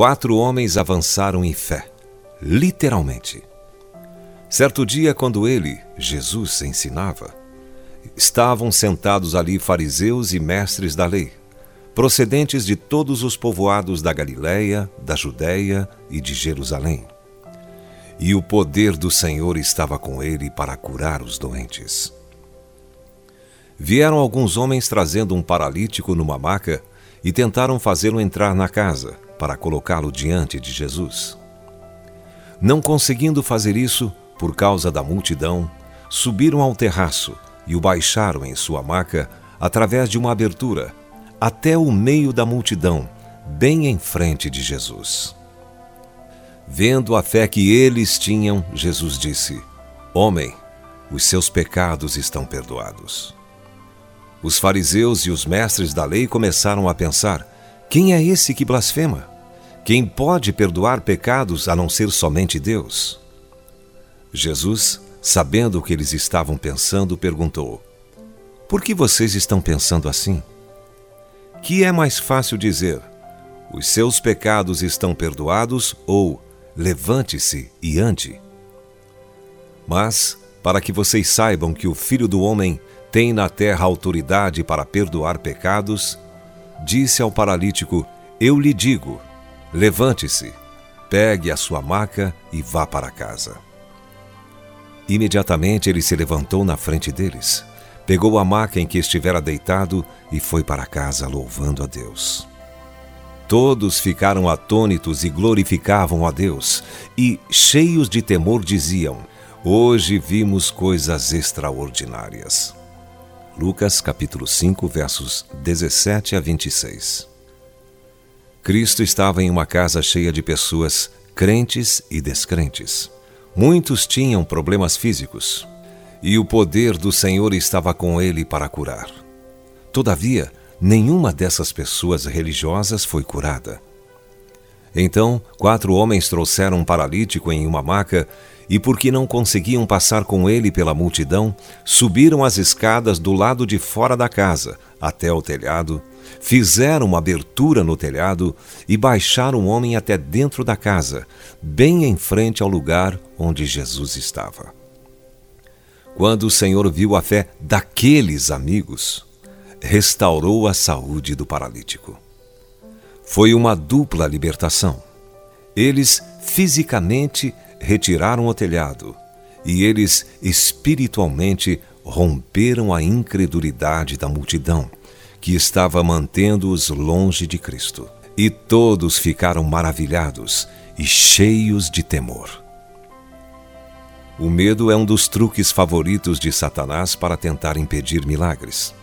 Quatro homens avançaram em fé, literalmente. Certo dia, quando ele, Jesus, ensinava, estavam sentados ali fariseus e mestres da lei, procedentes de todos os povoados da Galiléia, da Judéia e de Jerusalém. E o poder do Senhor estava com ele para curar os doentes. Vieram alguns homens trazendo um paralítico numa maca e tentaram fazê-lo entrar na casa para colocá-lo diante de Jesus. Não conseguindo fazer isso, por causa da multidão, subiram ao terraço e o baixaram em sua maca através de uma abertura até o meio da multidão, bem em frente de Jesus. Vendo a fé que eles tinham, Jesus disse: Homem, os seus pecados estão perdoados. Os fariseus e os mestres da lei começaram a pensar: quem é esse que blasfema? Quem pode perdoar pecados a não ser somente Deus? Jesus, sabendo o que eles estavam pensando, perguntou: Por que vocês estão pensando assim? Que é mais fácil dizer: Os seus pecados estão perdoados ou levante-se e ande? Mas, para que vocês saibam que o Filho do Homem tem na terra autoridade para perdoar pecados, disse ao paralítico: Eu lhe digo, levante-se, pegue a sua maca e vá para casa. Imediatamente ele se levantou na frente deles, pegou a maca em que estivera deitado e foi para casa louvando a Deus. Todos ficaram atônitos e glorificavam a Deus, e, cheios de temor, diziam: Hoje vimos coisas extraordinárias. Lucas capítulo 5, versos 17 a 26. Cristo estava em uma casa cheia de pessoas crentes e descrentes. Muitos tinham problemas físicos, e o poder do Senhor estava com ele para curar. Todavia, nenhuma dessas pessoas religiosas foi curada. Então, quatro homens trouxeram um paralítico em uma maca e, porque não conseguiam passar com ele pela multidão, subiram as escadas do lado de fora da casa até o telhado, fizeram uma abertura no telhado e baixaram o homem até dentro da casa, bem em frente ao lugar onde Jesus estava. Quando o Senhor viu a fé daqueles amigos, restaurou a saúde do paralítico. Foi uma dupla libertação. Eles fisicamente retiraram o telhado e eles espiritualmente romperam a incredulidade da multidão, que estava mantendo-os longe de Cristo. E todos ficaram maravilhados e cheios de temor. O medo é um dos truques favoritos de Satanás para tentar impedir milagres.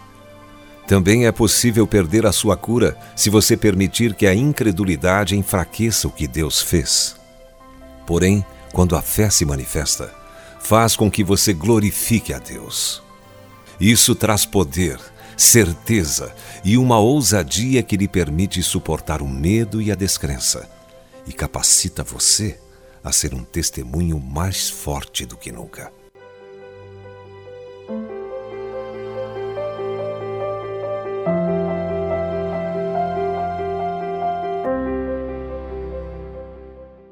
Também é possível perder a sua cura se você permitir que a incredulidade enfraqueça o que Deus fez. Porém, quando a fé se manifesta, faz com que você glorifique a Deus. Isso traz poder, certeza e uma ousadia que lhe permite suportar o medo e a descrença e capacita você a ser um testemunho mais forte do que nunca.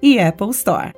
e Apple Store.